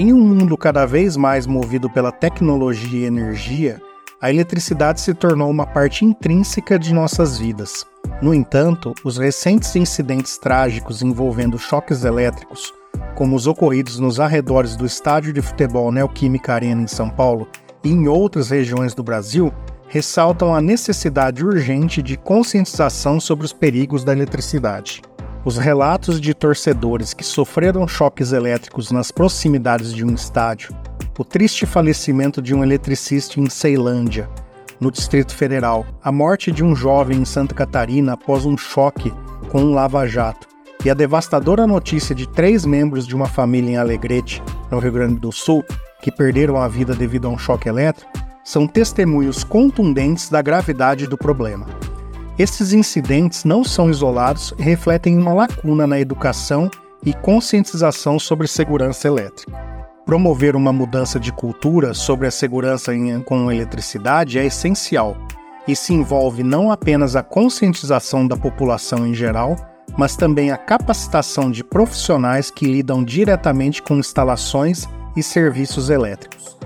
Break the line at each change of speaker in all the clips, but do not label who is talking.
Em um mundo cada vez mais movido pela tecnologia e energia, a eletricidade se tornou uma parte intrínseca de nossas vidas. No entanto, os recentes incidentes trágicos envolvendo choques elétricos, como os ocorridos nos arredores do estádio de futebol Neoquímica Arena em São Paulo e em outras regiões do Brasil, ressaltam a necessidade urgente de conscientização sobre os perigos da eletricidade. Os relatos de torcedores que sofreram choques elétricos nas proximidades de um estádio, o triste falecimento de um eletricista em Ceilândia, no Distrito Federal, a morte de um jovem em Santa Catarina após um choque com um lava-jato e a devastadora notícia de três membros de uma família em Alegrete, no Rio Grande do Sul, que perderam a vida devido a um choque elétrico, são testemunhos contundentes da gravidade do problema. Esses incidentes não são isolados e refletem uma lacuna na educação e conscientização sobre segurança elétrica. Promover uma mudança de cultura sobre a segurança em, com eletricidade é essencial e se envolve não apenas a conscientização da população em geral, mas também a capacitação de profissionais que lidam diretamente com instalações e serviços elétricos.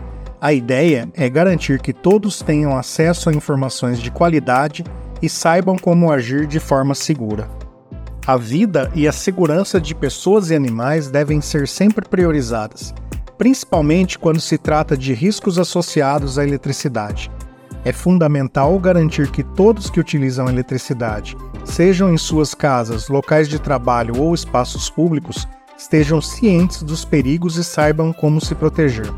A ideia é garantir que todos tenham acesso a informações de qualidade e saibam como agir de forma segura. A vida e a segurança de pessoas e animais devem ser sempre priorizadas, principalmente quando se trata de riscos associados à eletricidade. É fundamental garantir que todos que utilizam eletricidade, sejam em suas casas, locais de trabalho ou espaços públicos, estejam cientes dos perigos e saibam como se proteger.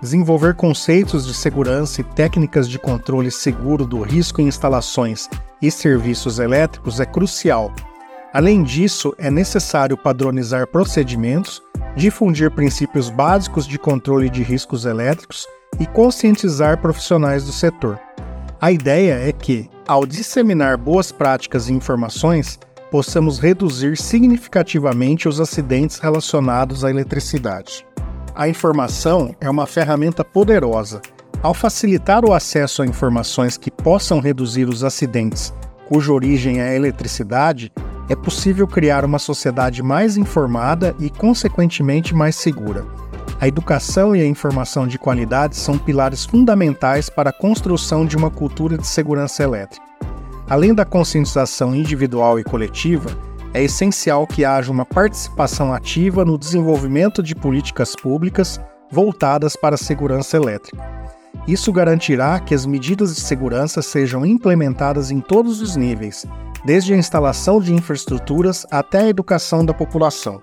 Desenvolver conceitos de segurança e técnicas de controle seguro do risco em instalações e serviços elétricos é crucial. Além disso, é necessário padronizar procedimentos, difundir princípios básicos de controle de riscos elétricos e conscientizar profissionais do setor. A ideia é que, ao disseminar boas práticas e informações, possamos reduzir significativamente os acidentes relacionados à eletricidade. A informação é uma ferramenta poderosa. Ao facilitar o acesso a informações que possam reduzir os acidentes cuja origem é a eletricidade, é possível criar uma sociedade mais informada e, consequentemente, mais segura. A educação e a informação de qualidade são pilares fundamentais para a construção de uma cultura de segurança elétrica. Além da conscientização individual e coletiva, é essencial que haja uma participação ativa no desenvolvimento de políticas públicas voltadas para a segurança elétrica. Isso garantirá que as medidas de segurança sejam implementadas em todos os níveis, desde a instalação de infraestruturas até a educação da população.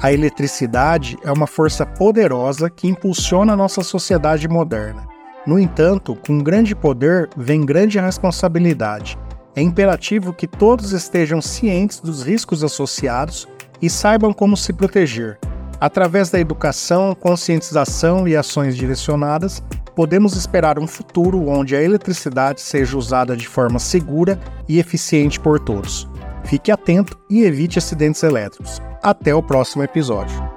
A eletricidade é uma força poderosa que impulsiona a nossa sociedade moderna. No entanto, com grande poder vem grande responsabilidade é imperativo que todos estejam cientes dos riscos associados e saibam como se proteger. Através da educação, conscientização e ações direcionadas, podemos esperar um futuro onde a eletricidade seja usada de forma segura e eficiente por todos. Fique atento e evite acidentes elétricos. Até o próximo episódio.